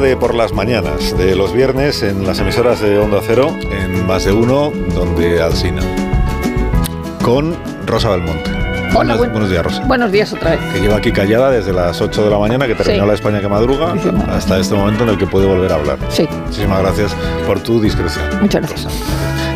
De por las mañanas, de los viernes en las emisoras de Onda Cero, en más de uno, donde Alcina. Con Rosa Belmonte. Hola, buenos, buen- buenos días, Rosa. Buenos días otra vez. Que lleva aquí callada desde las 8 de la mañana, que terminó Sí. la España que madruga, Sí, sí. hasta este momento en el que puede volver a hablar. Sí, Muchísimas gracias por tu discreción. muchas gracias.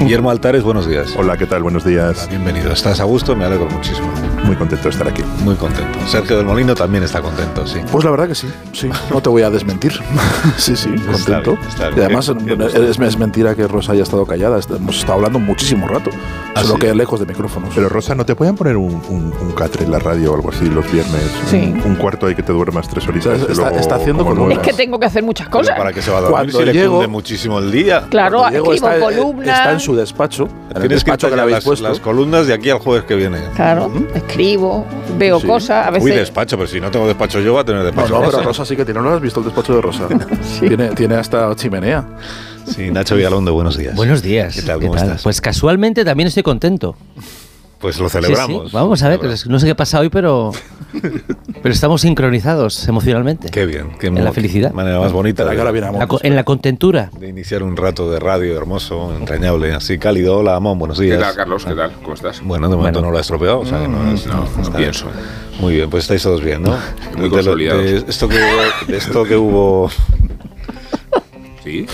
Guillermo Altares, buenos días. Hola, ¿qué tal? Buenos días. Bienvenido. ¿Estás a gusto? Me alegro muchísimo. Muy contento de estar aquí. Muy contento. Sergio del Molino también está contento, sí. Pues la verdad que sí, sí, no te voy a desmentir. sí, sí, Está contento. bien, está bien. Y además bien, es, es mentira que Rosa haya estado callada. Hemos estado hablando muchísimo rato, ¿Ah, solo sí? que lejos de micrófonos. Pero Rosa, ¿no te pueden poner un, un, un catre en la radio o algo así los viernes? Sí. Un, un cuarto ahí que te duermas tres horitas. O sea, está- luego, está haciendo como columnas. Es que tengo que hacer muchas Pero cosas. ¿Para qué se va a dormir Cuando si le llego- cunde muchísimo el día? Claro, escribo está, eh, columnas. está en su despacho, en el Tienes que despacho que le habéis las, las columnas de aquí al jueves que viene. Claro, escribo, veo Sí. cosas, a veces. Uy, despacho, pero si no tengo despacho yo, va a tener No, despacho. no, pero Rosa. Rosa sí que tiene. ¿No has visto el despacho de Rosa? tiene, tiene hasta chimenea. Sí, Nacho Vigalondo, buenos días. Buenos días. ¿Qué tal? ¿Cómo estás? Pues casualmente también estoy contento. Pues lo celebramos. sí. Vamos a ver, pues no sé qué pasa hoy, pero, pero estamos sincronizados emocionalmente. Qué bien. Qué En la felicidad. manera más bonita Amón. La co- en la contentura. de iniciar un rato de radio hermoso, entrañable, así cálido. Hola, Amón, buenos días. ¿Qué tal, Carlos? ¿Qué tal? ¿Cómo estás? Bueno, de momento Bueno. no lo ha estropeado, o sea que no, es- No, no está- pienso. Muy bien, pues estáis todos bien, ¿no? Muy De lo- consolidados. de esto que hubo, de esto que hubo ¿Sí?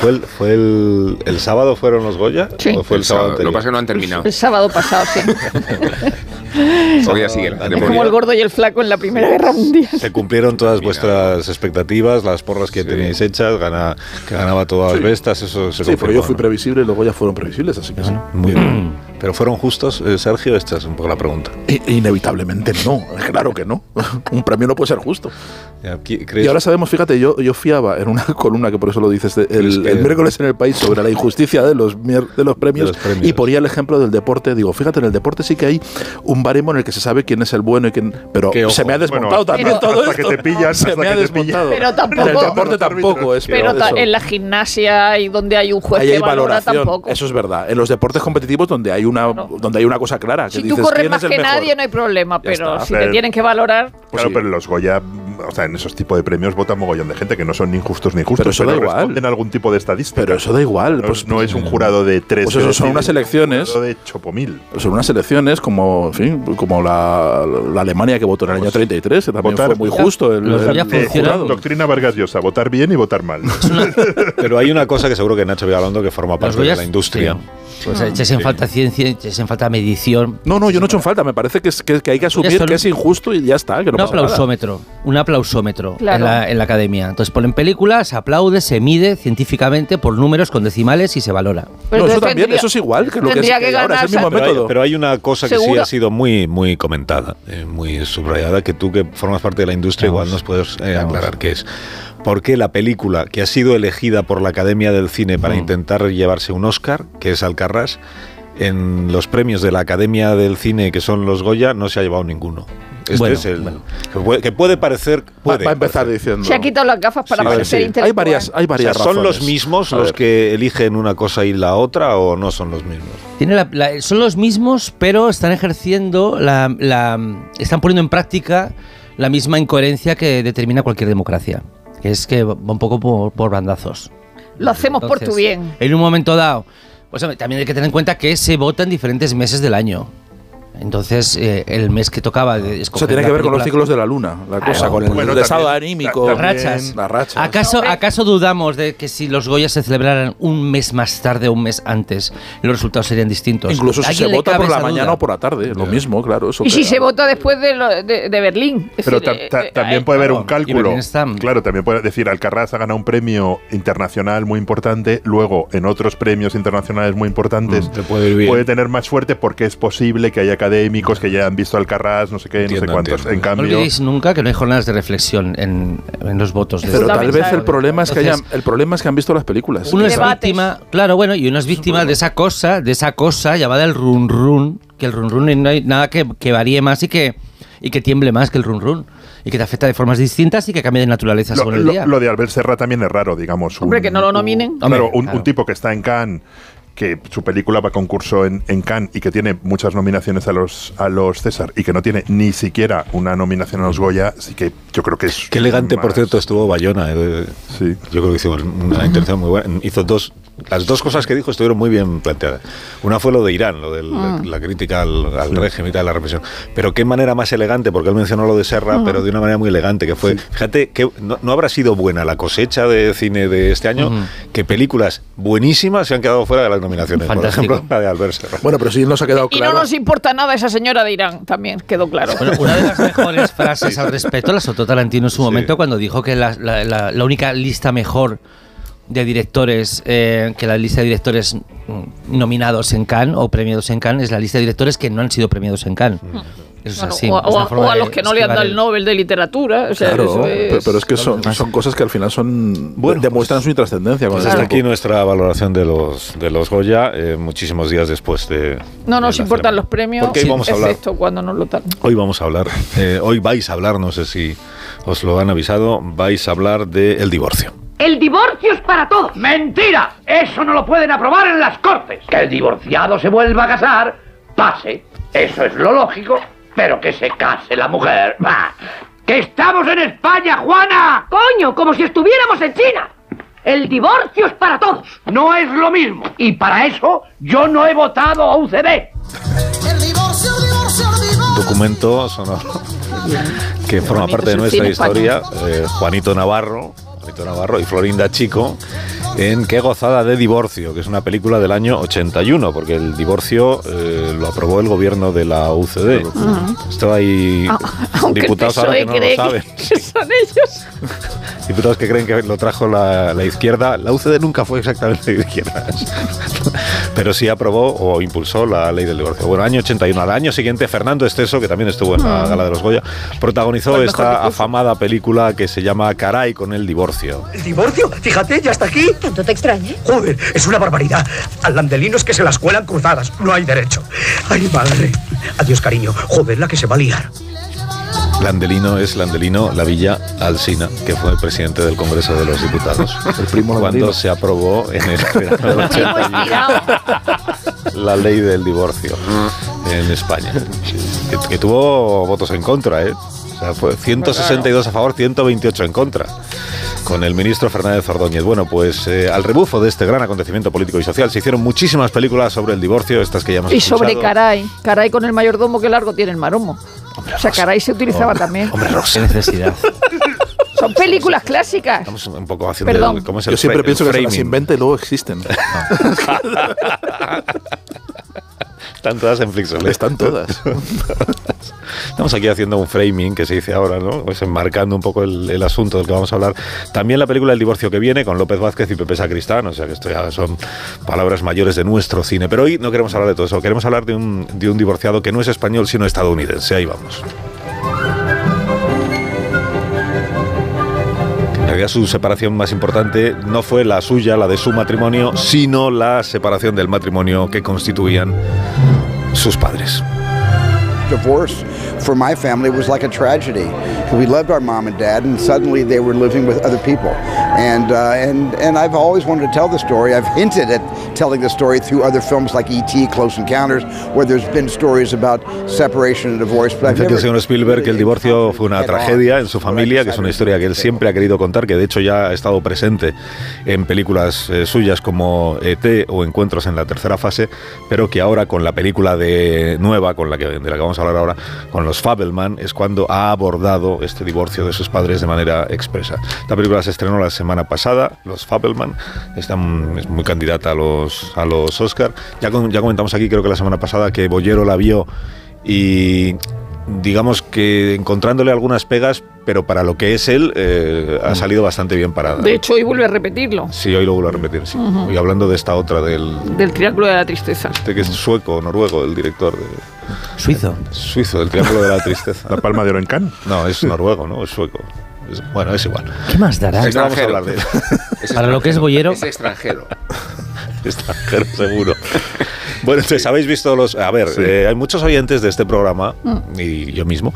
¿Fue el, fue el, el sábado fueron los Goya? Sí. ¿O fue el, El sábado sábado. Lo que anterior? pasa es que no han terminado. El sábado pasado, sí. Todavía sigue la Es como el gordo y el flaco en la Primera Guerra Mundial. Se cumplieron todas vuestras expectativas, las porras que teníais hechas, gana, que ganaba todas las bestas, eso se Sí, pero yo fui ¿no? previsible y luego ya fueron previsibles, así que sí. Muy bien. Pero fueron justos, eh, Sergio, esta es un poco la pregunta. I- Inevitablemente no, claro que no. Un premio no puede ser justo. ¿crees- Y ahora sabemos, fíjate, yo, yo fiaba en una columna que por eso lo dices, de- ¿Crees el, que- el miércoles en el país sobre la injusticia de los, de los, premios, De los premios. y ponía el ejemplo del deporte. Digo, fíjate, en el deporte sí que hay un baremo en el que se sabe quién es el bueno y quién. Pero Que, ojo, se me ha desmontado bueno, también Pero- todo hasta esto. que te pillan, se hasta me ha que desmontado. Pero tampoco- En el deporte tampoco es. Pero eso. en la gimnasia y donde hay un juez Ahí que hay valora valoración, tampoco. eso es verdad. En los deportes competitivos donde hay una, donde hay una cosa clara. Que si tú dices, corres ¿quién más es el que mejor? nadie no hay problema, pero si te tienen que valorar, claro, pero en los Goya, o sea, en esos tipos de premios vota mogollón de gente que no son ni injustos ni justos, Pero eso da igual. responden a algún tipo de estadística. Pero eso da igual. No, Pues, no es un jurado de tres. Pues eso son unas elecciones. Un jurado de chopomil. son unas elecciones como, en fin, como la, la Alemania que votó en el año 33, que también votar- fue muy justo. El, el- el funcionan- jurado. Doctrina Vargas Llosa, votar bien y votar mal. Pero hay una cosa que seguro que Nacho Vigalondo que forma parte de la industria. sí. Pues echas en falta ciencia, echas en falta medición. No, no, yo no he hecho en falta. Me parece que, es- que, que hay que asumir que es injusto y ya está. Que no un pasa nada. aplausómetro, un aplausómetro Claro. en, la, en la academia. Entonces ponen películas, se aplaude, se mide científicamente por números con decimales y se valora. Pero No, eso también, tendría- eso es igual que lo que es, tendría que que ahora, es el mismo Pero hay, método. pero hay una cosa que sí ha sido muy, muy comentada, eh, muy subrayada, que tú que formas parte de la industria Vamos. igual nos puedes eh, aclarar qué es. ¿Por qué la película que ha sido elegida por la Academia del Cine para intentar llevarse un Oscar, que es Alcarrás, en los premios de la Academia del Cine, que son los Goya, no se ha llevado ninguno? Este Bueno, es el. bueno. Que, puede, que puede parecer. Puede va a empezar parecer. diciendo. se ha quitado las gafas para Sí, parecer sí. intelectual. Hay varias, hay O sea, ¿Son los mismos A los ver. que eligen una cosa y la otra o no son los mismos? Tiene la- la- son los mismos, pero están ejerciendo, la, la- están poniendo en práctica la misma incoherencia que determina cualquier democracia, que es que va un poco por, por bandazos. Lo hacemos por tu bien. En un momento dado, pues también hay que tener en cuenta que se vota en diferentes meses del año. Entonces, eh, el mes que tocaba de O escoger sea, tiene que ver con los ciclos de la luna, la cosa, con el, Bueno, el estado anímico, rachas. las rachas. ¿Acaso, ¿Acaso dudamos de que si los Goya se celebraran un mes más tarde o un mes antes, los resultados serían distintos? Incluso ¿A si se vota por la mañana duda? o por la tarde, lo mismo, claro. Eso Y si se vota después de, lo- de, de Berlín. Es Pero decir, ta- eh, ta- eh, también eh, puede haber un cálculo. Claro, también puede decir, Alcarraz ha ganado un premio internacional muy importante, luego en otros premios internacionales muy importantes Mm, te puede ir bien. puede tener más suerte porque es posible que haya académicos que ya han visto Alcarraz, no sé qué, no Entiendo, sé cuántos. entiendo. En No cambio, olvidéis nunca que no hay jornadas de reflexión en, en los votos. De Pero tal vez el problema es que hayan, el problema es que han visto las películas. Uno es Debates. víctima, claro, bueno, y uno es víctima de esa cosa, de esa cosa llamada el run run, que el run run no hay nada que, que varíe más y que, y que tiemble más que el run run, y que te afecta de formas distintas y que cambie de naturaleza lo, según el lo- día. lo de Albert Serra también es raro, digamos. Hombre, un- que no lo un- nominen. Claro, Hombre, un, claro. un tipo que está en Cannes que su película va a concurso en, en Cannes y que tiene muchas nominaciones a los a los César y que no tiene ni siquiera una nominación a los Goya, sí que yo creo que es Qué elegante, por cierto, estuvo Bayona. eh, Sí. Yo creo que hizo una intención muy buena. Hizo dos. Las dos cosas que dijo estuvieron muy bien planteadas. Una fue lo de Irán, lo de la, la crítica al, al régimen y tal, la represión. Pero qué manera más elegante, porque él mencionó lo de Serra, pero de una manera muy elegante, que fue, fíjate, que no, no habrá sido buena la cosecha de cine de este año, que películas buenísimas se han quedado fuera de las nominaciones. Fantástico. Por ejemplo, la de Albert Serra. Bueno, pero sí nos ha quedado Y claro. no nos importa nada esa señora de Irán, también quedó claro. Bueno, una de las mejores frases al respecto la soltó Tarantino en su Sí. momento cuando dijo que la, la- la- la única lista mejor de directores, eh, que la lista de directores nominados en Cannes o premiados en Cannes es la lista de directores que no han sido premiados en Cannes. Eso es Bueno, así. o, a de los que no le han dado el Nobel de literatura. O sea, Claro, eso pero, es- pero es que son, son cosas que al final son Bueno, demuestran su intrascendencia. Pues hasta tiempo. aquí nuestra valoración de los, de los Goya, eh, muchísimos días después de. no de nos importan los premios, Porque hoy vamos a hablar. excepto cuando nos lo dan. Hoy vamos a hablar, eh, hoy vais a hablar, no sé si os lo han avisado, vais a hablar del divorcio. El divorcio es para todos. ¡Mentira! Eso no lo pueden aprobar en las cortes. Que el divorciado se vuelva a casar, pase. Eso es lo lógico. Pero que se case la mujer. ¡Bah! ¡Que estamos en España, Juana! Coño, como si estuviéramos en China. El divorcio es para todos. No es lo mismo. Y para eso yo no he votado a UCD. Un documento sonoro que forma parte de es el nuestra historia, eh, Juanito Navarro, Navarro y Florinda Chico, en Qué gozada de divorcio, que es una película del año 81, porque el divorcio eh, lo aprobó el gobierno de la UCD. Estaba ahí Ah, Aunque diputados ahora que no lo saben. que son ellos. Diputados que creen que lo trajo la, la izquierda. La UCD nunca fue exactamente de izquierdas. Pero sí aprobó o impulsó la ley del divorcio. Bueno, año 81. Al año siguiente, Fernando Esteso, que también estuvo en la gala de los Goya, protagonizó esta afamada película que se llama Caray con el divorcio. ¿El divorcio? Fíjate, ya está aquí. ¿Tanto te extraña? Joder, es una barbaridad. Al landelino es que se las cuelan cruzadas. No hay derecho. Ay, madre. Adiós, cariño. Joder, la que se va a liar. Landelino es Landelino La Villa Alsina, que fue presidente del Congreso de los Diputados. El primo Cuando Landelino. se aprobó en el verano del 81 la ley del divorcio en España. Que, que tuvo votos en contra, ¿eh? O sea, fue 162 a favor, 128 en contra. Con el ministro Fernández Ordóñez. Bueno, pues eh, al rebufo de este gran acontecimiento político y social se hicieron muchísimas películas sobre el divorcio, estas que ya hemos Y sobre. Caray. Caray con el mayordomo que largo tiene el maromo. O sea, Caray se utilizaba también. Hombre, Qué Rosa. necesidad. Son películas clásicas. Estamos un poco haciendo Perdón. el, ¿cómo es el Yo siempre pienso el que se las inventa y luego existen. Están todas en Flixolé. Están todas. Estamos aquí haciendo un framing que se dice ahora, ¿no? Pues enmarcando un poco el, el asunto del que vamos a hablar. También la película El divorcio que viene con López Vázquez y Pepe Sacristán, o sea que esto ya son palabras mayores de nuestro cine. Pero hoy no queremos hablar de todo eso, queremos hablar de un, de un divorciado que no es español sino estadounidense. Ahí vamos. Realidad su separación más importante no fue la suya, la de su matrimonio, sino la separación del matrimonio que constituían sus padres. divorce for my family was like a tragedy. We loved our mom and dad, and suddenly they were living with other people. And, uh, and, and I've always wanted to tell the story. I've hinted at telling the story through other films like E.T., Close Encounters, where there's been stories about separation and divorce. But Dice never señor Spielberg que el divorcio fue una tragedia en su familia, que es una historia que él siempre ha querido contar, que de hecho ya ha estado presente en películas eh, suyas como ET o Encuentros en la tercera fase, pero que ahora con la película de nueva, con la que, de la que vamos a hablar ahora, con los Fabelman, es cuando ha abordado este divorcio de sus padres de manera expresa. Esta película se estrenó la semana pasada, los Fabelman, están, es muy candidata a los, a los Oscar. Ya, con- ya comentamos aquí, creo que la semana pasada, que Bollero la vio y digamos que encontrándole algunas pegas, pero para lo que es él, eh, ha salido bastante bien parada. De hecho, hoy vuelve a repetirlo. Sí, hoy lo vuelvo a repetir, sí. Ujú. Y hablando de esta otra, del Del Triángulo de la Tristeza. este que es sueco, noruego, el director de... Suizo. Suizo, del Triángulo de la Tristeza. La Palma de Oro en Cannes. No, es noruego, ¿no? Es sueco. Es- bueno, es igual. ¿Qué más dará? No vamos a hablar de él. Para lo que es boyero. Es extranjero. extranjero, seguro. Bueno, entonces, ¿habéis visto los...? A ver, eh, hay muchos oyentes de este programa, y yo mismo,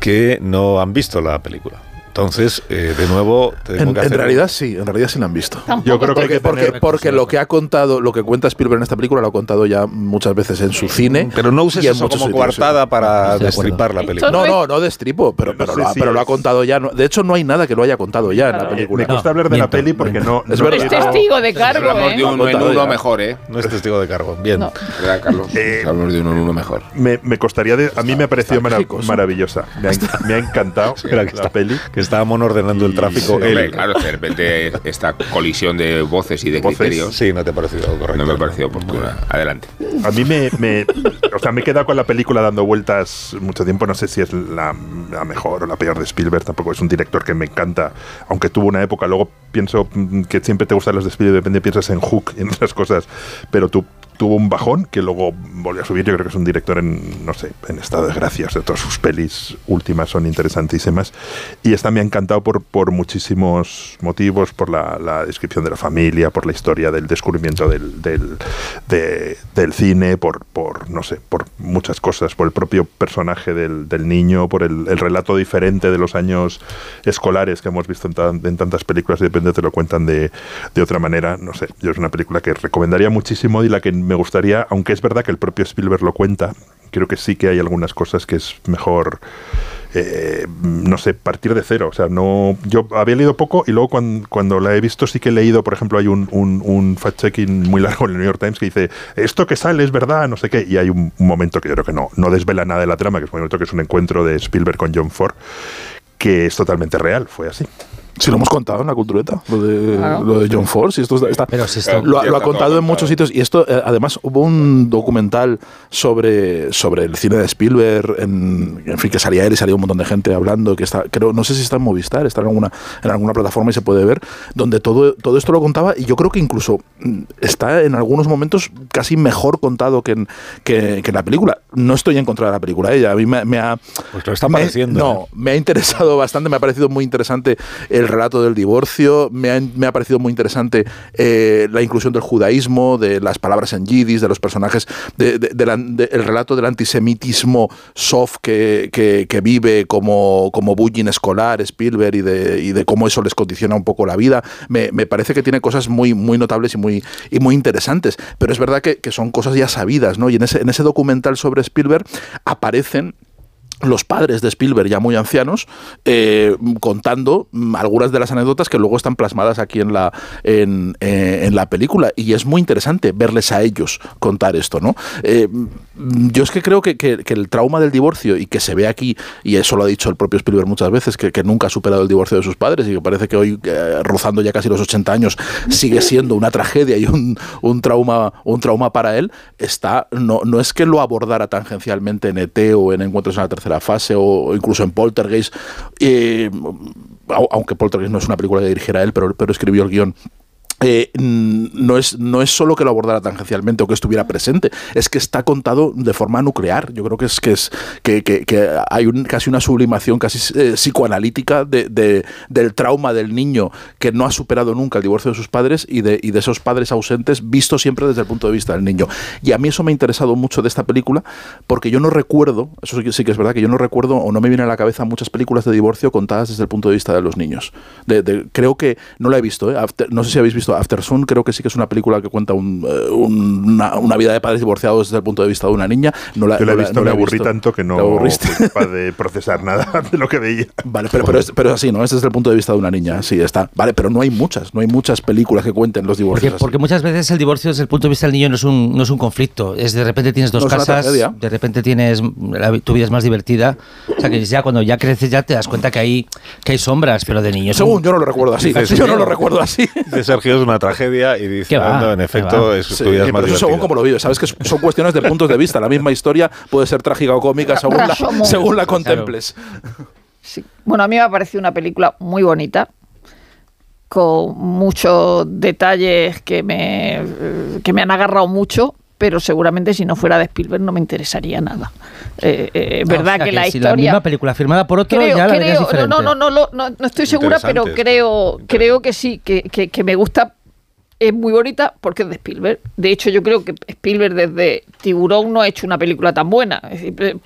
que no han visto la película. Entonces, eh, de nuevo, tengo En, que en realidad sí, en realidad sí la han visto. Yo creo que porque, que porque, lo que ha contado, lo que cuenta Spielberg en esta película lo ha contado ya muchas veces en su cine. Pero no uses en eso como sitios, coartada sí. para destripar la película. No, no, no destripo, pero, pero, No lo, sé ha, si pero lo ha contado ya. no- de hecho, no hay nada que lo haya contado ya en la película. Me cuesta hablar de la miento, peli porque no. Es no verdad. Es testigo de cargo, Hablamos de ¿eh? un mejor, ¿eh? No es testigo de cargo. Bien. No. ¿Verdad, Carlos? Eh, Hablamos de un uno mágico. Me, me costaría. De, a mí me ha parecido maravillosa. Me ha, en- encantado Espera, que la peli. Estábamos ordenando el tráfico. Sí, hombre, claro, de repente esta colisión de voces y de Voces, criterios Sí, no te ha parecido correcto. no me ha parecido oportuna. Adelante. A mí me, me- o sea, me he quedado con la película dando vueltas mucho tiempo. No sé si es la, la mejor o la peor de Spielberg. Tampoco es un director que me encanta, aunque tuvo una época. Luego pienso mm, que siempre te gustan los de Spielberg, depende, piensas en Hook y en otras cosas. Pero tu- tuvo un bajón que luego volvió a subir. Yo creo que es un director en, no sé, en estado de gracia. O sea, todas sus pelis últimas son interesantísimas. Y esta me ha encantado por, por muchísimos motivos, por la, la descripción de la familia, por la historia del descubrimiento del, del, de- del cine, por, por, no sé, por muchas cosas, por el propio personaje del, del niño, por el, el relato diferente de los años escolares que hemos visto en, tan- en tantas películas y de repente te lo cuentan de, de otra manera. No sé, yo es una película que recomendaría muchísimo y la que me gustaría, aunque es verdad que el propio Spielberg lo cuenta, creo que sí que hay algunas cosas que es mejor eh, no sé, partir de cero. O sea, no. Yo había leído poco y luego cuando, cuando la he visto sí que he leído, por ejemplo, hay un, un, fact-checking muy largo en el New York Times que dice esto que sale es verdad, no sé qué. Y hay un, un momento que yo creo que no, no desvela nada de la trama, que es un momento que es un encuentro de Spielberg con John Ford, que es totalmente real, fue así. Si lo hemos contado en la cultureta, lo de, Claro. lo de John Ford, si esto está, está- Pero si esto- lo, lo ha está contado en muchos contado. sitios y esto eh, además hubo un documental sobre, sobre el cine de Spielberg, en, en fin, que salía él y salía un montón de gente hablando, que está, creo, no sé si está en Movistar, está en alguna, en alguna plataforma y se puede ver, donde todo, todo esto lo contaba y yo creo que incluso mm, está en algunos momentos casi mejor contado que en, que, que en la película. No estoy en contra de la película, ella a mí me, me ha... Pues lo está me- pareciendo. No, ¿eh? me ha interesado bastante, me ha parecido muy interesante el relato del divorcio, me ha, me ha parecido muy interesante eh, la inclusión del judaísmo, de las palabras en yidis, de los personajes, de, de- de la- de- el relato del antisemitismo soft que, que- que vive como, como bullying escolar Spielberg y de, y de cómo eso les condiciona un poco la vida. Me, me parece que tiene cosas muy, muy notables y muy, y muy interesantes, pero es verdad que, que son cosas ya sabidas, ¿no? Y en ese, en ese documental sobre Spielberg aparecen los padres de Spielberg ya muy ancianos eh, contando mm, algunas de las anécdotas que luego están plasmadas aquí en la eh, en la película. Y es muy interesante verles a ellos contar esto no Eh, mm, yo es que creo que, que- el trauma del divorcio y que se ve aquí y eso lo ha dicho el propio Spielberg muchas veces que, que nunca ha superado el divorcio de sus padres y que parece que hoy rozando ya casi los 80 años sigue siendo una tragedia y un, un trauma un trauma para él está no, no es que lo abordara tangencialmente en ET o en Encuentros en la tercera fase o, incluso en Poltergeist eh, au- aunque Poltergeist no es una película que dirigiera él pero, pero escribió el guion eh, no, es, no es solo que lo abordara tangencialmente o que estuviera presente, es que está contado de forma nuclear. Yo creo que es que es que, que- hay casi una sublimación casi eh, psicoanalítica de, de- del trauma del niño que no ha superado nunca el divorcio de sus padres y de, y de esos padres ausentes visto siempre desde el punto de vista del niño. Y a mí eso me ha interesado mucho de esta película porque yo no recuerdo, eso sí que- es verdad, que yo no recuerdo o no me viene a la cabeza muchas películas de divorcio contadas desde el punto de vista de los niños. Creo que no la he visto, ¿eh? No sé si habéis visto After Sun, creo que sí que es una película que cuenta un, eh, un- una, una vida de padres divorciados desde el punto de vista de una niña. No la, Yo la he no visto, no me aburrí visto. tanto que no fui capaz de procesar nada de lo que veía. Vale, pero, pero, es, pero es así, ¿no? Es desde el punto de vista de una niña, sí, está. Vale, pero no hay muchas, no hay muchas películas que cuenten los Porque, divorcios. así. porque muchas veces el divorcio desde el punto de vista del niño no es un, no es un conflicto. Es de repente tienes dos No, es una casas, tragedia. de repente tienes la- tu vida es más divertida. O sea que ya cuando ya creces ya te das cuenta que hay, que hay sombras, pero de niños. Según yo no lo recuerdo así. Yo no lo recuerdo así. Dice Sergio es una tragedia y dice, ¿Qué va? "Anda, en ¿Qué efecto, es, Sí, tu vida es pero más eso según divertida". como lo vives. Sabes que son cuestiones de puntos de vista. La misma historia puede ser trágica o cómica según la, según la contemples. Sí. Bueno, a mí me ha parecido una película muy bonita, con muchos detalles que me, eh, que me han agarrado mucho, pero seguramente si no fuera de Spielberg no me interesaría nada. Eh, eh, es verdad o sea que, la si historia... la misma película firmada por otro creo, ya la creo- diferente. no, no, no, no, no, no estoy segura, pero creo, creo que sí, que, que, que me gusta. Es muy bonita porque es de Spielberg. De hecho, yo creo que Spielberg desde Tiburón no ha hecho una película tan buena.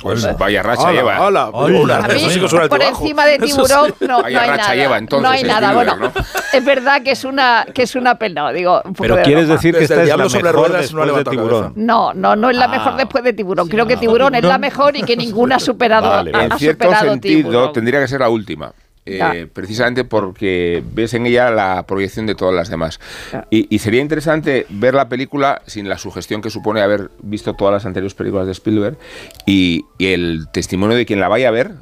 Pues eh, vaya racha Hola, lleva. hola, Hola. a mí, por encima de tiburón sí. no, Vaya no hay racha nada. lleva, entonces, no hay nada. Spielberg, Bueno, ¿no? es verdad que es una que es una pena. Digo, un Pero de quieres decir que Desde esta el es la diablo sobre mejor ruedas no después de levantado Tiburón. cabeza. No, no, no es la Ah. mejor después de Tiburón. Creo que no, Tiburón es la mejor y que ninguna ha superado. Vale, ha- vale. En cierto superado sentido, Tiburón. tendría que ser la última. Eh, precisamente porque ves en ella la proyección de todas las demás. Y, y sería interesante ver la película sin la sugestión que supone haber visto todas las anteriores películas de Spielberg y, y el testimonio de quien la vaya a ver,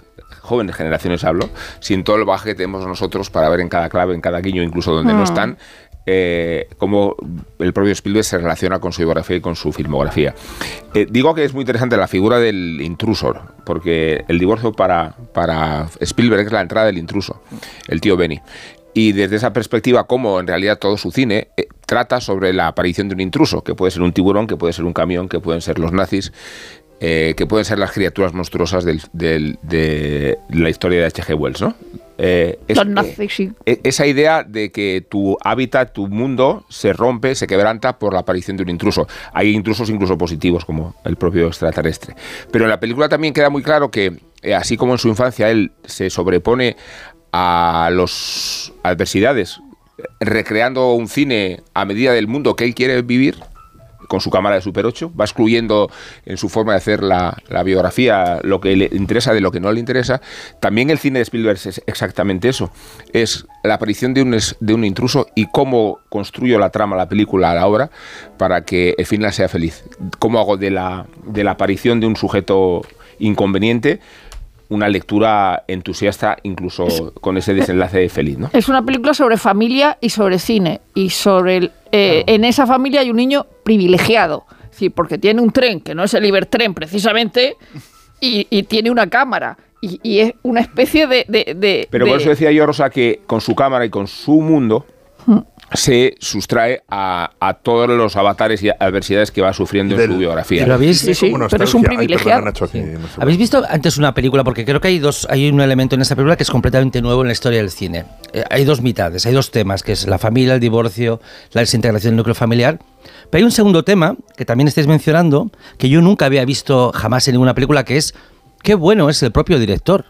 jóvenes generaciones hablo, sin todo el baje que tenemos nosotros para ver en cada clave, en cada guiño, incluso donde no Mm. están, eh, cómo el propio Spielberg se relaciona con su biografía y con su filmografía. Eh, digo que es muy interesante la figura del intruso, porque el divorcio para, para Spielberg es la entrada del intruso, el tío Benny. Y desde esa perspectiva, como en realidad todo su cine eh, trata sobre la aparición de un intruso, que puede ser un tiburón, que puede ser un camión, que pueden ser los nazis, que pueden ser las criaturas monstruosas de la historia de H.G. Wells, ¿no? Eh, es- eh, e- esa idea de que tu hábitat, tu mundo, se rompe, se quebranta por la aparición de un intruso. Hay intrusos incluso positivos, como el propio extraterrestre. Pero en la película también queda muy claro que, eh, así como en su infancia él se sobrepone a las adversidades, recreando un cine a medida del mundo que él quiere vivir, con su cámara de Super 8, va excluyendo en su forma de hacer la, la biografía lo que le interesa de lo que no le interesa. También el cine de Spielberg es exactamente eso. Es la aparición de un, de un intruso y cómo construyo la trama, la película, la obra, para que el final sea feliz. Cómo hago de la, de la aparición de un sujeto inconveniente una lectura entusiasta, incluso con ese desenlace feliz, ¿no? Es una película sobre familia y sobre cine. Y sobre el, eh, en esa familia hay un niño privilegiado. Decir, porque tiene un tren, que no es el Ibertren precisamente, y, y tiene una cámara. Y, y es una especie de. de- de- Pero de- por eso decía yo, Rosa, que con su cámara y con su mundo se sustrae a, a todos los avatares y adversidades que va sufriendo en su biografía. Pero habéis, Sí, pero es un. Ay, privilegiado. perdona, Nacho. ¿Habéis visto antes una película? Porque creo que hay dos, hay un elemento en esta película que es completamente nuevo en la historia del cine. Eh, hay dos mitades, hay dos temas, que es la familia, el divorcio, la desintegración del núcleo familiar. Pero hay un segundo tema que también estáis mencionando, que yo nunca había visto jamás en ninguna película, que es qué bueno es el propio director.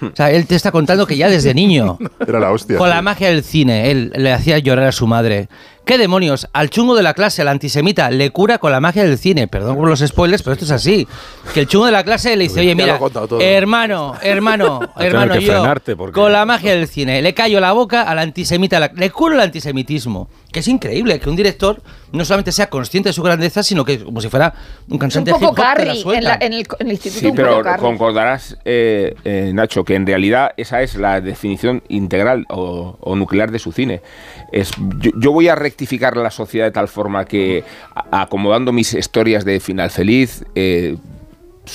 O sea, él te está contando que ya desde niño, Era la hostia. con la magia del cine, él le hacía llorar a su madre. ¿Qué demonios? Al chungo de la clase, al antisemita, le cura con la magia del cine. Perdón por los spoilers, pero esto es así. Que el chungo de la clase le dice, oye, mira, hermano, hermano, hermano, yo, porque- con la magia del cine, le callo la boca al antisemita, le curo el antisemitismo. Que es increíble que un director no solamente sea consciente de su grandeza, sino que como si fuera un Es un cantante poco Carrie en, la- en el, en el instituto. Sí, un pero poco concordarás, eh, eh, Nacho, que en realidad esa es la definición integral o, o nuclear de su cine. Es, yo, yo voy a rectificar la sociedad de tal forma que, a- acomodando mis historias de final feliz, eh,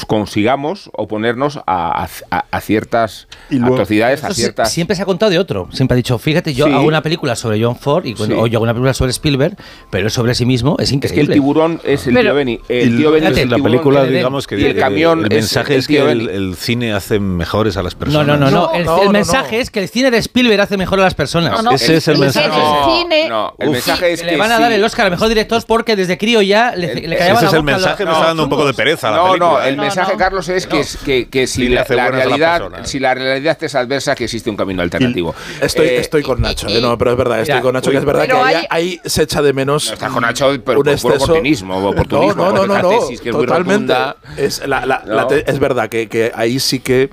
consigamos oponernos a, a- a ciertas atrocidades, a ciertas... Siempre se ha contado de otro. Siempre ha dicho, fíjate, yo Sí. hago una película sobre John Ford y cuando- Sí. o yo hago una película sobre Spielberg, pero sobre sí mismo es Es que increíble. el tiburón es el Pero- tío Benny. El tío Benny es la tiburón película, de- digamos que y el camión el mensaje es, que el, cine hace mejores a las No, personas. no, no, no. No, El, no, el no, mensaje no. es que el cine de Spielberg hace mejor a las personas. No, no, Ese es el mensaje. El cine, el mensaje es le que van a dar el Oscar a mejor director porque desde crío ya le, le callaba Ese la es el boca mensaje, me está dando un poco de pereza a la película. no. No, mensaje, no. Carlos, es que, que, que si la, la la realidad, persona. si la realidad es adversa, que existe un camino alternativo. Estoy, Eh, estoy con Nacho, eh, no, pero es verdad, estoy Mira, con Nacho, que es verdad que ahí, hay- ahí se echa de menos. No estás con Nacho pero un por exceso- oportunismo, oportunismo, no, no, no, no, la tesis, que totalmente. es, la- la- la No. te- es verdad que, que ahí sí que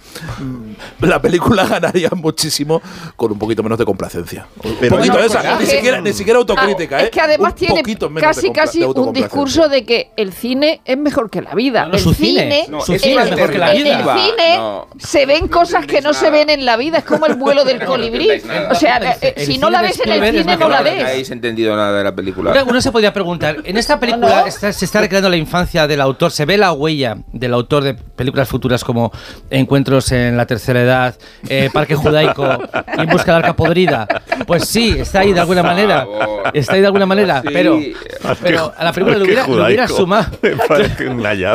la película ganaría muchísimo con un poquito menos de complacencia. Un Pero poquito hay- esa, ni, que- siquiera, ni siquiera autocrítica, Ah, ¿eh? Es que además Un tiene casi casi un discurso de que el cine es mejor que la vida. No, no, el su cine. No, Su es cine es mejor que la en vida. el alternativa. cine No. se ven cosas que no se ven en la vida, es como el vuelo del colibrí. O sea, eh, eh, El si no la ves en el cine, no la la No ves. habéis entendido nada de la película. Uno se podría preguntar, en esta película No, no. está- se está recreando la infancia del autor, se ve la huella del autor de películas futuras como Encuentros en la tercera edad, eh, Parque Judaico y En busca del arca podrida. Pues sí, está ahí de alguna manera, está ahí de alguna manera, Sí. pero, pero a la película le hubiera, le hubiera sumado.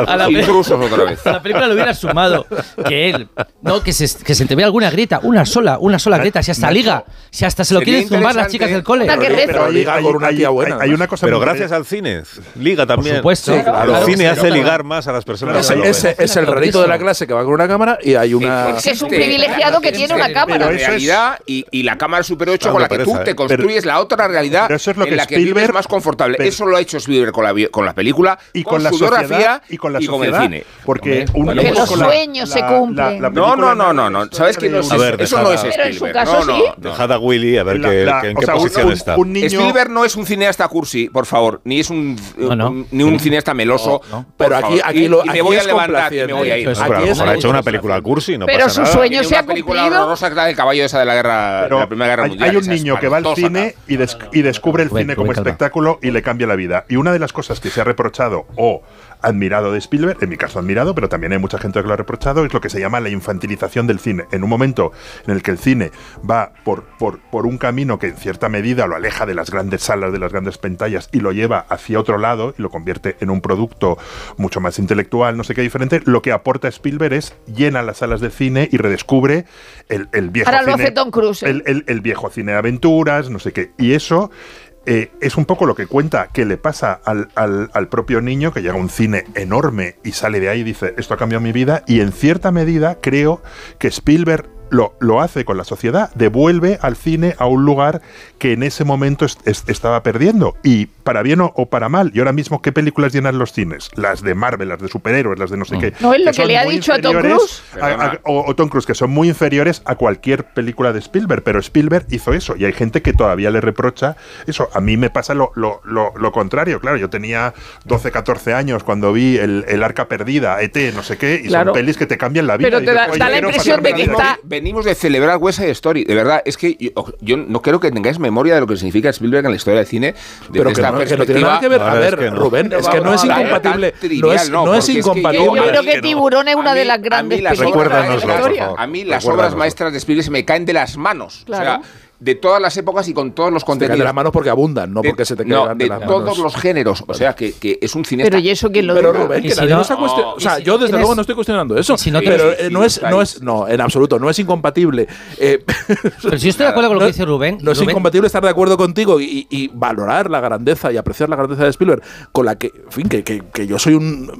A la. A la película le hubiera sumado que él, no, que se, que se te vea alguna grieta, una sola, una sola grieta, si hasta liga, si hasta se lo quieren zumbar las chicas del cole. Pero, hay, liga hay- con una hay- tía buena. hay- hay una cosa Pero gracias al cine, liga también. supuesto. Sí, claro. El cine sí, hace ligar más a las personas. Ese, es el rarito de la clase que va con una cámara y hay una. Que es un existe privilegiado que tiene una la cámara. Pero es- realidad y, y la cámara Super 8 Dando con la que tú te construyes la otra realidad pero eso es lo en la que vives Spielberg- más confortable. pero- eso lo ha hecho Spielberg con la, con la película, y con, la su sociedad biografía y con la el sociedad cine. porque Hombre, un bueno, Que los la- sueños se la- cumplen. la- la No, no, no, no, no. ¿Sabes que no es eso no es dejad- Pero en su Spielberg. caso no, sí. no, no. Dejad a Willy a ver La- qué- la- qué- en qué posición está. un niño- Spielberg no es un cineasta cursi, por favor, ni es un, ni un cineasta meloso. Pero aquí- aquí lo- y me voy a levantar y me voy a ir. Aquí ha hecho una película cursi, no pasa nada. Sueño se ha una película cumplido. horrorosa que es la del caballo esa de la guerra, de Pero la Primera Guerra hay, Mundial. hay un niño que va al cine y, des- y descubre el cine como espectáculo y le cambia la vida. Y una de las cosas que se ha reprochado o admirado de Spielberg, en mi caso admirado, pero también hay mucha gente que lo ha reprochado, es lo que se llama la infantilización del cine. En un momento en el que el cine va por, por, por un camino que en cierta medida lo aleja de las grandes salas, de las grandes pantallas y lo lleva hacia otro lado y lo convierte en un producto mucho más intelectual, no sé qué diferente, lo que aporta Spielberg es llena las salas de cine y redescubre el, el viejo Ahora lo cine. hace Tom Cruise, ¿eh? el- el, el viejo cine de aventuras, no sé qué. Y eso eh, es un poco lo que cuenta que le pasa al, al- al propio niño que llega a un cine enorme y sale de ahí y dice, esto ha cambiado mi vida. Y en cierta medida creo que Spielberg lo, lo hace con la sociedad, devuelve al cine a un lugar que en ese momento es- es- estaba perdiendo. Y para bien o, o para mal. Y ahora mismo, ¿qué películas llenan los cines? Las de Marvel, las de superhéroes, las de no sé qué. No es lo que le ha dicho a Tom Cruise. a- a- o, o Tom Cruise, que son muy inferiores a cualquier película de Spielberg, pero Spielberg hizo eso y hay gente que todavía le reprocha eso. A mí me pasa lo, lo- lo- lo contrario, claro, yo tenía 12, 14 años cuando vi el, el Arca Perdida, ET, no sé qué, y Claro. son pelis que te cambian la vida. Pero te da- "Oye, da la impresión de que está- aquí". Venimos de celebrar West Side Story. De verdad, es que yo, yo no creo que tengáis memoria de lo que significa Spielberg en la historia del cine. Pero que esta no, que no tiene perspectiva. nada que ver. A Ahora es ver, que no. Rubén, es que no es incompatible. trivial, No es, no, no es porque es que incompatible. Yo creo que. Tiburón es una de las grandes películas de la historia. A mí las obras maestras de Spielberg se me caen de las manos. Claro. O sea, de todas las épocas y con todos los Te caen de contenidos. las manos porque abundan, no De- porque se te no, caigan de de las todos manos. los géneros. O sea, que, que es un cineasta. Pero ¿y eso quién lo Pero? Rubén, que si nadie no- nos ha cuestionado. no, O sea, si yo desde luego no estoy cuestionando eso. si no pero tienes- eh, no es, no es, no, en absoluto, no es incompatible. eh, Pero si yo estoy de acuerdo con lo no- que dice Rubén. No es Rubén- incompatible estar de acuerdo contigo y, y valorar la grandeza y apreciar la grandeza de Spielberg, con la que, en fin, que, que- que yo soy un,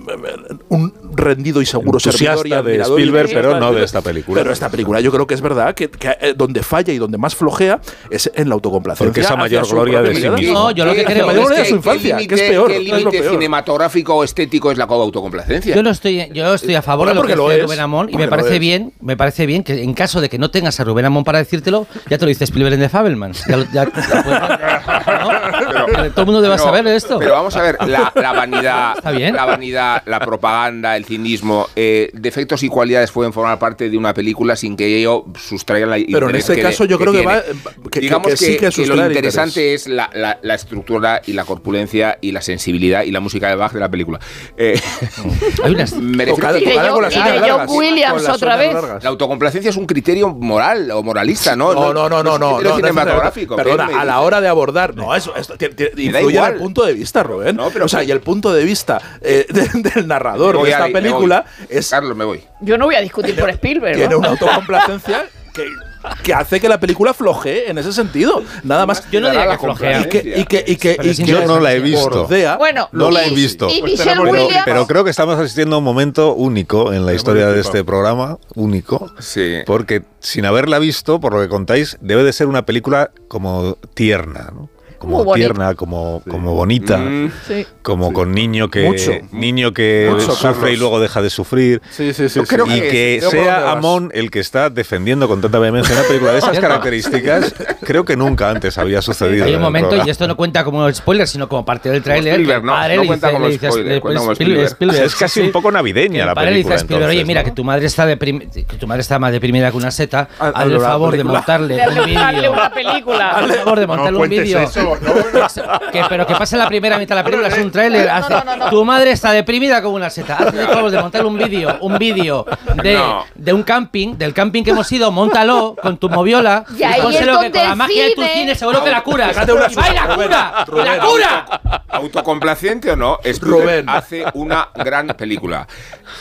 un rendido y seguro servidor y de y Spielberg, pero no de esta película. Pero esta película yo creo que es verdad que, que, eh, donde falla y donde más flojea es en la autocomplacencia. Porque esa mayor gloria de sí mismo. No, yo lo que ¿Qué- creo mayor es de que- su infancia, ¿qué que es límite- peor, ¿Qué límite cinematográfico o estético es la autocomplacencia? Yo no estoy, yo estoy a favor Bueno, de lo que lo Rubén Amón y me parece bien, me parece bien que en caso de que no tengas a Rubén Amón para decírtelo, ya te lo dice Spielberg en The Fabelmans. Ya, lo- ya- ya puedes- ¿no? Pero, Todo el mundo debe Pero- saber esto. Pero vamos a ver, la, la vanidad, Está bien. la vanidad, la propaganda, el cinismo, eh, defectos y cualidades pueden formar parte de una película sin que ello sustraiga la Pero en este que- caso yo creo que va- que- Digamos que- que sí que lo interesante es la, la- la estructura y la corpulencia y la sensibilidad y la música de Bach de la película. Eh, Hay unas- Tocada- que- Y de con las y de largas. Williams Con otra vez. largas. la autocomplacencia es un criterio moral o moralista, ¿no? No, no, no, no, no, criterio no, no, cinematográfico. Perdona, ¿qué me a la hora de abordar, no, eso, esto influye igual. al punto de vista, Rubén. No, pero o sea, y el punto de vista eh, de- del narrador de esta película es Carlos, me voy. Yo no voy a discutir por Spielberg. tiene ¿no? una autocomplacencia que, que hace que la película flojee en ese sentido. Nada más. Yo no diría la que flojea. y que, y que, y que, y Yo no la he visto. bordea. Bueno, No la he visto. Y Pues Michelle tenemos- Pero, Williams. pero creo que estamos asistiendo a un momento único en la historia de este programa, único, Sí. porque sin haberla visto, por lo que contáis, debe de ser una película como tierna, ¿no? Como Muy bonita. tierna, como, como bonita, Mm, Sí. como con niño que Mucho. niño que Mucho, sufre Carlos. y luego deja de sufrir. Sí, sí, sí. Sí. y que que sea. Amón el que está defendiendo con tanta vehemencia una película de esas características, creo que nunca antes había sucedido. Hay en un momento, y esto no cuenta como spoiler, sino como parte del tráiler. no, no cuenta como spoiler, es casi sí. un poco navideña la película. oye, mira, que tu madre está que tu madre está más deprimida que una seta, Haz- hazle el favor de montarle un vídeo. una película. Hazle el favor de montarle un vídeo. Eso, no. Que, pero que pase la primera mitad de la película, es un tráiler. No, hace- no, no, no. Tu madre está deprimida como una seta. Favor de montar un vídeo, un vídeo de, No. de un camping, del camping que hemos ido, móntalo con tu moviola. Y ahí es pónselo que con la magia de tu cine- seguro que la curas. Fíjate una ¡Y va y la cura! ¡Y Rubén. la cura! autocomplaciente o no, Spielberg Rubén. hace una gran película.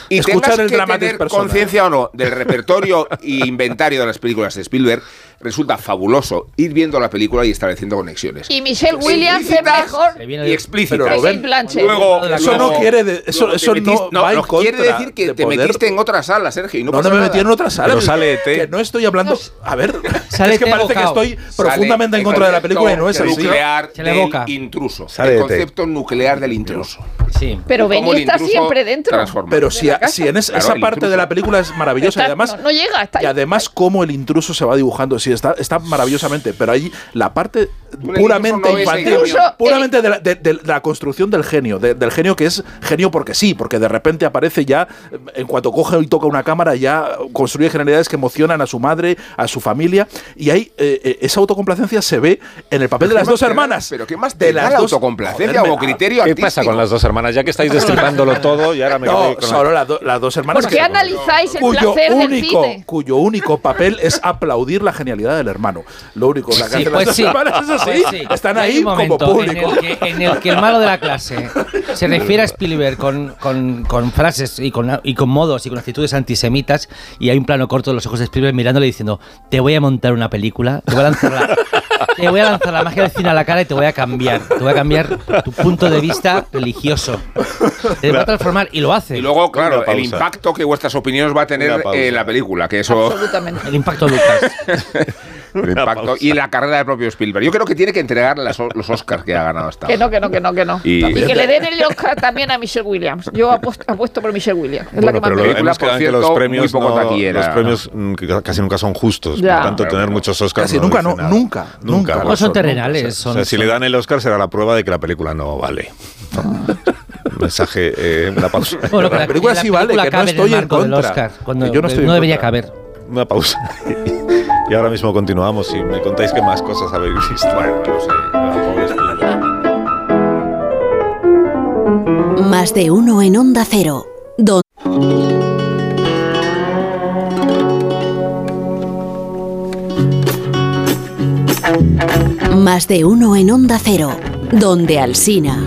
Y Escuchan tengas el que tener conciencia o no del repertorio y inventario de las películas de Spielberg, resulta fabuloso ir viendo la película y estableciendo conexiones. Y Michelle Williams es mejor. Y explícitas. Pero. Luego, Eso no quiere de- eso- luego te eso no metiste- va en no, quiere contra decir que de te poder- metiste en otra sala, Sergio, y no, No, pasa no me nada. metí en otra sala. Pero sale. Que no estoy hablando. A ver, Sale es que ET parece que estoy profundamente en contra de la película y no es así. nuclear del intruso. El concepto nuclear del intruso. Sí. Pero Benny está siempre dentro. transforma. Pero si, si en es- Claro, esa parte intruso. de la película es maravillosa y además no, no llega, está ahí. y además cómo el intruso se va dibujando, sí está está maravillosamente, pero ahí la parte el puramente no infantil, puramente de la, de- de la construcción del genio, de- del genio que es genio porque sí, porque de repente aparece ya en cuanto coge y toca una cámara ya construye generalidades que emocionan a su madre, a su familia y ahí eh, eh, esa autocomplacencia se ve en el papel de ¿Qué las dos hermanas. Pero qué más de las la dos- autocomplacencia me- criterio ¿Qué pasa con las dos hermanas? Ya que estáis destripándolo todo y ahora me No, quedo con- solo las, do- las dos hermanas. ¿Por qué analizáis el cuyo placer del único, cine? cuyo único papel es aplaudir la genialidad del hermano. Lo único la que Sí, pues las sí. dos hermanas es así. Pues sí. Están ahí un como público. En el, que, en el que el malo de la clase se refiere a Spielberg con, con- con frases y con, y con modos y con actitudes antisemitas y hay un plano corto de los ojos de Spielberg mirándole diciendo te voy a montar una película, te voy a lanzar la, te voy a lanzar la magia del cine a la cara y te voy a cambiar, te voy a cambiar tu punto de vista religioso. Te va a transformar y lo hace. Y luego, claro, el impacto que vuestras opiniones va a tener en la película, que eso... Absolutamente. El impacto Lucas. el impacto, pausa. y la carrera del propio Spielberg. Yo creo que tiene que entregar las- los Oscars que ha ganado hasta Que ahora. no, que no, que no, que no. Y- Y, que le den el Oscar también a Michelle Williams. Yo apuesto, apuesto por Michelle Williams. Es la que más pero me lo- gusta. película, por en que los cierto, premios, muy poco no- taquillera. los premios mm, que casi nunca son justos. Ya. Por tanto, tener muchos Oscars Casi no nunca, no, nada. nunca, nunca. son terrenales, O son- sea, si le dan el Oscar será la prueba de que la película no vale. Mensaje, eh, la pausa. Bueno, La película sí vale, que no cabe en el estoy en contra. Oscar, cuando yo no estoy no debería contra. caber. Una pausa. y ahora mismo continuamos y me contáis qué más cosas habéis visto. Bueno, no sé. Más de uno en Onda Cero. Don- Más de uno en Onda Cero. Donde Alsina.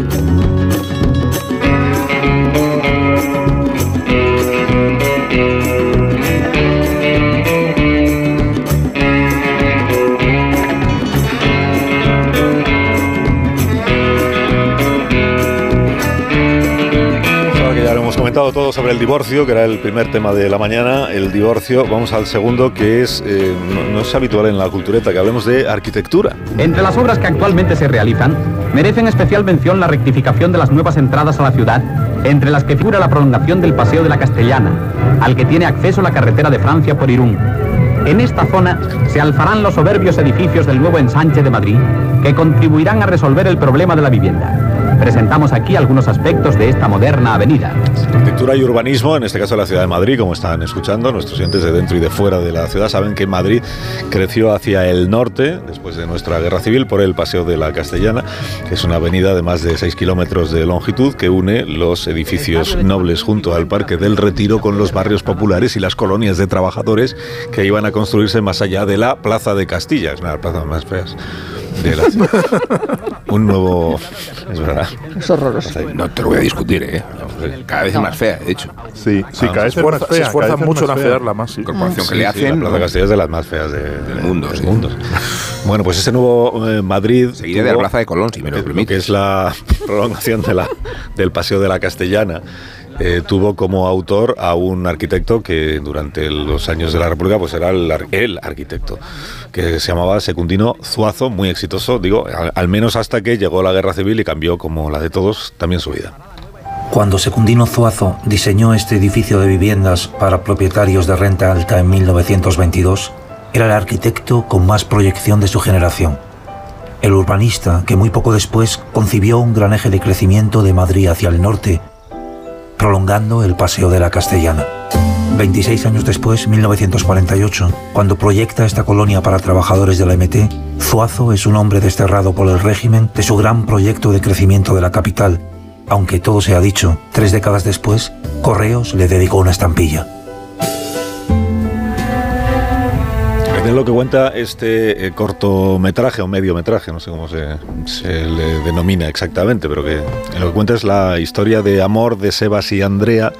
Comentado todo sobre el divorcio, que era el primer tema de la mañana, el divorcio, vamos al segundo, que es eh, no, es habitual en la cultureta, que hablemos de arquitectura. Entre las obras que actualmente se realizan, merecen especial mención la rectificación de las nuevas entradas a la ciudad, entre las que figura la prolongación del Paseo de la Castellana, al que tiene acceso la carretera de Francia por Irún. En esta zona se alzarán los soberbios edificios del nuevo ensanche de Madrid que contribuirán a resolver el problema de la vivienda. Presentamos aquí algunos aspectos de esta moderna avenida. Arquitectura y urbanismo, en este caso la ciudad de Madrid, como están escuchando, nuestros oyentes de dentro y de fuera de la ciudad saben que Madrid creció hacia el norte, después de nuestra guerra civil, por el Paseo de la Castellana, que es una avenida de más de 6 kilómetros de longitud que une los edificios nobles junto al Parque del Retiro con los barrios populares y las colonias de trabajadores que iban a construirse más allá de la Plaza de Castilla, es una de más feas de. Un nuevo... Es verdad. Es horroroso. No te lo voy a discutir, ¿eh? Cada vez es más fea, de hecho. Sí, sí, Ah, cada vez se es más esfuerza- fea. se esfuerzan mucho en afearla más. sí. Incorporación que le Sí, hacen. la Plaza de Castilla es de las más feas de- del mundo, del sí. mundo. Bueno, pues ese nuevo eh, Madrid... Seguiré de la Plaza de Colón, si me lo lo que es la prolongación de la, del Paseo de la Castellana, eh, tuvo como autor a un arquitecto que durante los años de la República pues era el, el arquitecto, que se llamaba Secundino Zuazo, muy exitoso, digo, al, al menos hasta que llegó la Guerra Civil y cambió, como la de todos, también su vida. Cuando Secundino Zuazo diseñó este edificio de viviendas para propietarios de renta alta en 1922, era el arquitecto con más proyección de su generación. El urbanista que muy poco después concibió un gran eje de crecimiento de Madrid hacia el norte, prolongando el Paseo de la Castellana. 26 años después, 1948, cuando proyecta esta colonia para trabajadores de la MT, Zuazo es un hombre desterrado por el régimen de su gran proyecto de crecimiento de la capital, aunque todo se ha dicho, tres décadas después, Correos le dedicó una estampilla. Es lo que cuenta este eh, cortometraje o mediometraje, no sé cómo se, se le denomina exactamente, pero que lo que cuenta es la historia de amor de Sebas y Andrea.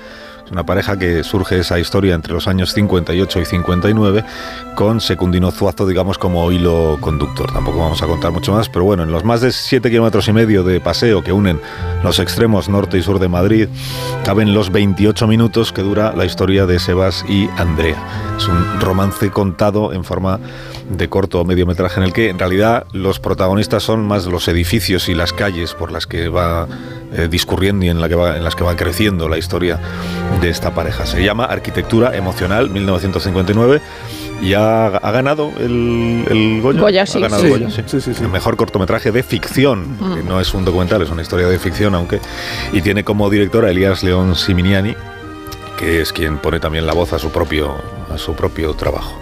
Es una pareja que surge esa historia entre los años 58 y 59 con Secundino Zuazo, digamos, como hilo conductor. Tampoco vamos a contar mucho más, pero bueno, en los más de 7 kilómetros y medio de paseo que unen los extremos norte y sur de Madrid, caben los 28 minutos que dura la historia de Sebas y Andrea. Es un romance contado en forma de corto o mediometraje en el que en realidad los protagonistas son más los edificios y las calles por las que va eh, discurriendo y en, la que va, en las que va creciendo la historia de esta pareja. Se llama Arquitectura Emocional 1959 y ha, ha ganado el, el Goya. Goya, sí. Ha ganado Sí, Goya, sí. sí, sí, sí. El mejor cortometraje de ficción, Mm. que no es un documental, es una historia de ficción, aunque. Y tiene como director a Elías León Siminiani, que es quien pone también la voz a su propio, a su propio trabajo.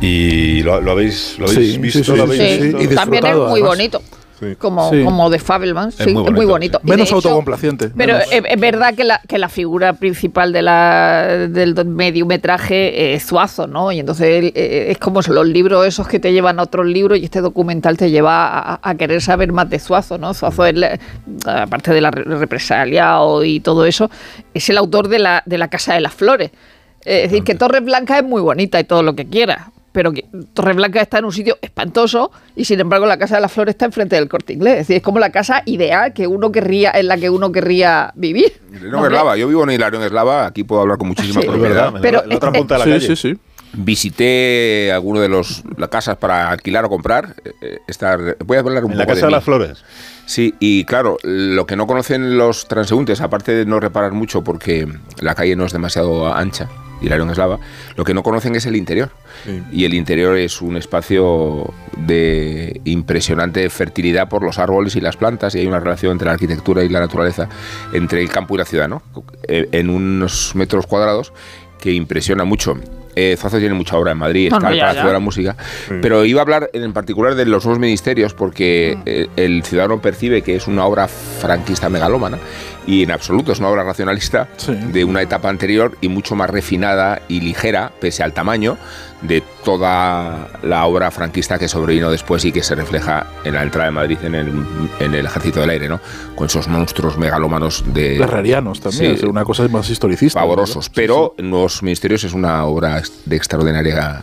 Y lo, lo habéis, lo habéis Sí, visto, sí, sí, lo habéis Sí, visto? Y también es muy además. bonito. Sí. Como, Sí. como de Fabelman, sí, Es muy es muy bonito, Menos hecho- autocomplaciente. Pero menos. es, es verdad que la, que la figura principal de la, del mediometraje es Zuazo, ¿no? Y entonces él, eh, es como los libros esos que te llevan a otros libros y este documental te lleva a, a querer saber más de Zuazo, ¿no? Zuazo, es la- aparte de la re- represalia o- y todo eso, es el autor de la, de la Casa de las Flores. Es decir, que Torres Blanca es muy bonita y todo lo que quiera, pero que Torres Blanca está en un sitio espantoso y sin embargo la Casa de las Flores está enfrente del Corte Inglés. Es decir, es como la casa ideal que uno querría, en la que uno querría vivir. Hilarión Hombre, Eslava, yo vivo en Hilarión Eslava, aquí puedo hablar con muchísima Sí. Propiedad. verdad, Pero en la otra punta de la Sí, calle. sí, sí. Visité alguno de los las casas para alquilar o comprar. eh, eh, estar, voy a hablar un En la poco Casa de, las Flores. Sí, y claro, lo que no conocen los transeúntes, aparte de no reparar mucho porque la calle no es demasiado ancha, Hilarión Eslava, lo que no conocen es el interior. Sí. Y el interior es un espacio de impresionante fertilidad por los árboles y las plantas, y hay una relación entre la arquitectura y la naturaleza, entre el campo y la ciudad, ¿no? Eh, En unos metros cuadrados que impresiona mucho. Eh, Zazo tiene mucha obra en Madrid, No, está no, el ya, Palacio ya. de la Música, pero iba a hablar en particular de los nuevos ministerios porque eh, el ciudadano percibe que es una obra franquista megalómana y en absoluto es una obra racionalista Sí. de una etapa anterior y mucho más refinada y ligera, pese al tamaño, de toda la obra franquista que sobrevino después y que se refleja en la entrada de Madrid en el, en el Ejército del Aire, ¿no? Con esos monstruos megalómanos de... Guerrerianos también, Sí. es una cosa más historicista. pavorosos, ¿no? pero en Nuevos Ministerios es una obra de extraordinaria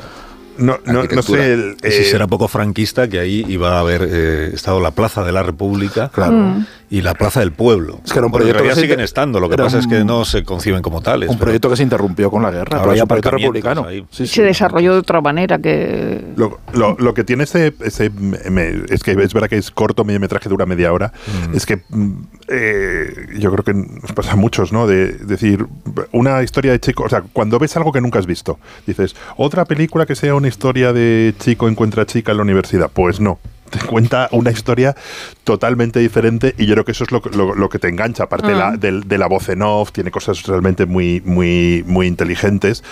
No, no, no sé. el, si eh, será poco franquista, que ahí iba a haber eh, estado la Plaza de la República. Claro. Mm. Y la Plaza del Pueblo. Es que era un Bueno, en proyecto realidad que se- siguen estando, lo que era pasa es que no se conciben como tales. Un pero proyecto que se interrumpió con la guerra, Ahora es un proyecto republicano. ahí. Sí, Se desarrolló de otra manera que... Lo, lo- lo que tiene ese, ese me- es que es verdad que es corto, metraje dura media hora. Es que mm, eh, yo creo que nos pasa a muchos, ¿no? De decir una historia de chico, o sea, cuando ves algo que nunca has visto, dices otra película que sea una historia de chico encuentra chica en la universidad. Pues no. Te cuenta una historia totalmente diferente y yo creo que eso es lo, que- lo- lo que te engancha, aparte de, la, del- de la voz en off, tiene cosas realmente muy, muy, muy inteligentes,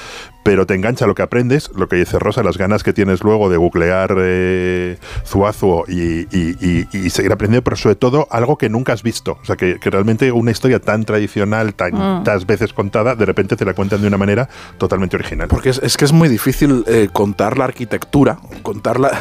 pero te engancha lo que aprendes, lo que dice Rosa, las ganas que tienes luego de googlear eh, Zuazo y, y- y- y seguir aprendiendo, pero sobre todo algo que nunca has visto. O sea, que, que realmente una historia tan tradicional, tantas veces contada, de repente te la cuentan de una manera totalmente original. Porque es, es que es muy difícil eh, contar la arquitectura, contarla,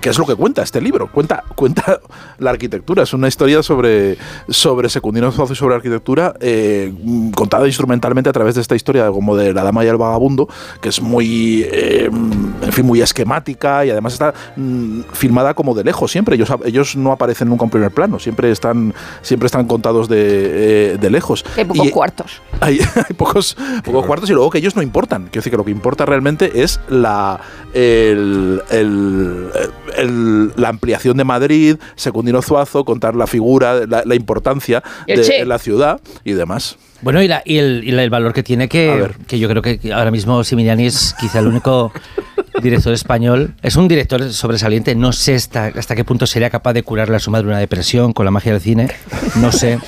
que es lo que cuenta este libro. Cuenta, cuenta la arquitectura. Es una historia sobre, sobre Secundino Zuazo y sobre arquitectura, eh, mm, contada instrumentalmente a través de esta historia como de la dama y el vagabundo, que es muy, eh, en fin, muy esquemática y además está mm, filmada como de lejos siempre. Ellos, ellos no aparecen nunca en primer plano, siempre están, siempre están contados de, eh, de lejos. Hay pocos Y- cuartos. hay, hay pocos, pocos cuartos y luego que ellos no importan. Quiero decir que lo que importa realmente es la, el- el- el- la ampliación de Madrid, Secundino Zuazo, contar la figura, la, la importancia de Che. la ciudad y demás. Bueno, y, la- y el, y la- el valor que tiene que, que yo creo que ahora mismo Similiani es quizá el único director español. Es un director sobresaliente. No sé hasta, hasta qué punto sería capaz de curarle a su madre una depresión con la magia del cine. No sé.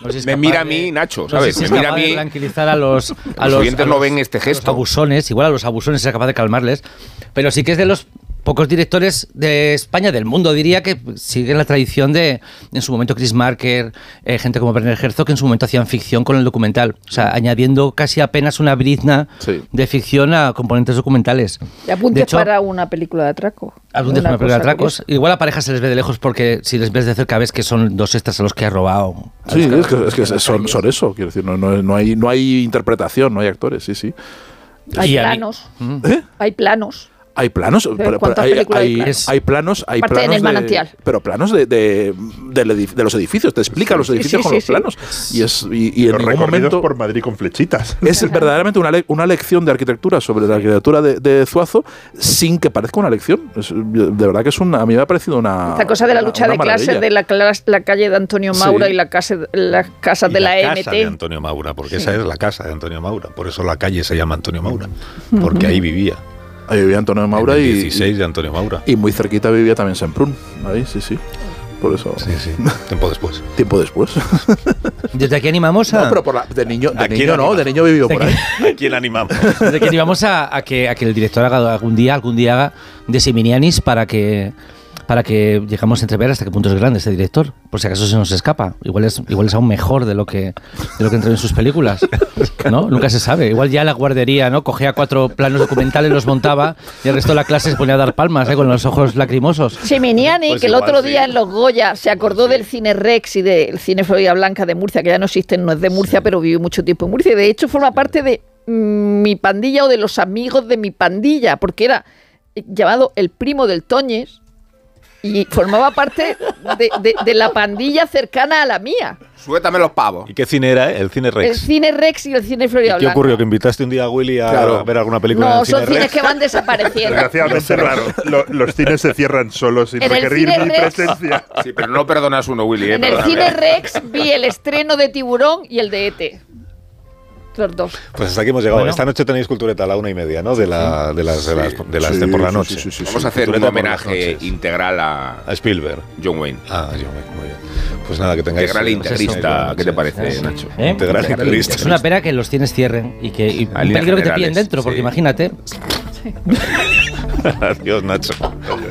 No sé si es Me mira a mí, Nacho, no sé ¿sabes? si Me mira a mí. tranquilizar a los, a Los los a no ven este a los gesto. abusones, igual a los abusones es capaz de calmarles. Pero sí que es de los pocos directores de España, del mundo, diría, que siguen la tradición de, en su momento, Chris Marker, eh, gente como Werner Herzog, que en su momento hacían ficción con el documental. O sea, añadiendo casi apenas una brizna de ficción a componentes documentales. Y apunte De hecho, para una película de atraco. Algún día Una película de atracos. curiosa. Igual a pareja se les ve de lejos porque si les ves de cerca ves que son dos extras a los que ha robado. Sí, es que, es que son, son eso. Quiero decir, no, no, no hay, no hay interpretación, no hay actores, sí, sí. Hay planos. ¿Eh? Hay planos. Hay planos, pero- ¿Cuántas pero hay, películas hay hay- planos? hay planos, hay en planos el de- manantial. pero planos de, de, del edif- de los edificios, te explica los edificios sí, con sí, los sí. planos y es y, y en Los ningún recorridos momento por Madrid con flechitas. es verdaderamente una, le- una lección de arquitectura sobre la arquitectura de, de Zuazo sin que parezca una lección. Es- de verdad que es una, a mí me ha parecido una Esta cosa de la lucha una de clases de la, la calle de Antonio Sí. Maura y la casa, las casas Y de la, E casa de. Antonio Maura, porque esa es la casa de Antonio Maura. Por eso la calle se llama Antonio Maura, porque ahí vivía. Ahí vivía Antonio Maura En el y 16 de Antonio Maura. y muy cerquita vivía también Semprún. Ahí, sí, sí. Por eso. Sí, sí. Tiempo después. Tiempo después. Desde aquí animamos a. No, pero por la, de niño, de ¿A quién niño no, de niño vivió ¿De por qué? ahí. ¿A quién animamos? Desde aquí animamos a, a que, a que el director haga algún día, algún día haga de Siminianis para que para que llegamos a entrever hasta qué punto es grande este director, por si acaso se nos escapa. Igual es, igual es aún mejor de lo que de lo que entró en sus películas. ¿No? Nunca se sabe. Igual ya la guardería, ¿no? Cogía cuatro planos documentales, los montaba y el resto de la clase se ponía a dar palmas, ¿eh? con los ojos lacrimosos. Siminiani, Pues que el otro sí. día en Los Goya se acordó del cine Rex y del cine Florida Blanca de Murcia, que ya no existen, no es de Murcia, pero vivió mucho tiempo en Murcia. Y de hecho forma parte de mm, mi pandilla o de los amigos de mi pandilla, porque era llamado el primo del Toñes y formaba parte de, de- de la pandilla cercana a la mía. Suéltame los pavos. ¿Y qué cine era? eh? El cine El Rex. cine Rex y el cine ¿Y Florida qué ocurrió? ¿Que invitaste un día a Willy a, Claro. a ver alguna película en No, el cine son cines Rex? que van desapareciendo. Desgraciadamente los, lo- los cines se cierran solos sin En el requerir mi Rex- presencia. Sí, pero no perdonas uno, Willy. ¿eh? En el cine Rex vi el estreno de Tiburón y el de ET. Los dos. Pues hasta aquí hemos llegado. Bueno. Esta noche tenéis cultureta a la una y media, ¿no? De, la, de las, de las, de las Sí, de por la sí, noche. sí, sí, sí, Vamos a hacer un Cultureta homenaje integral a A Spielberg. John Wayne. Ah, John Wayne, muy bien. Pues nada, que tengáis... Integral eh, integrista. ¿Qué te parece, sí. Nacho? ¿Eh? Integral integrista. Es una pena que los cines cierren y que y peligro que te pillen generales, dentro, porque sí. imagínate. Adiós, Nacho.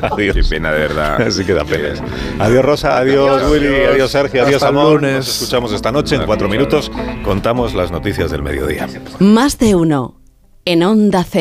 Adiós. Qué pena, de verdad. Así que da pena. Adiós, Rosa. Adiós, Willy. Adiós, Sergio. Adiós, Amor. lunes. Nos escuchamos esta noche. En cuatro minutos contamos las noticias del mediodía. Más de uno. En Onda Cero.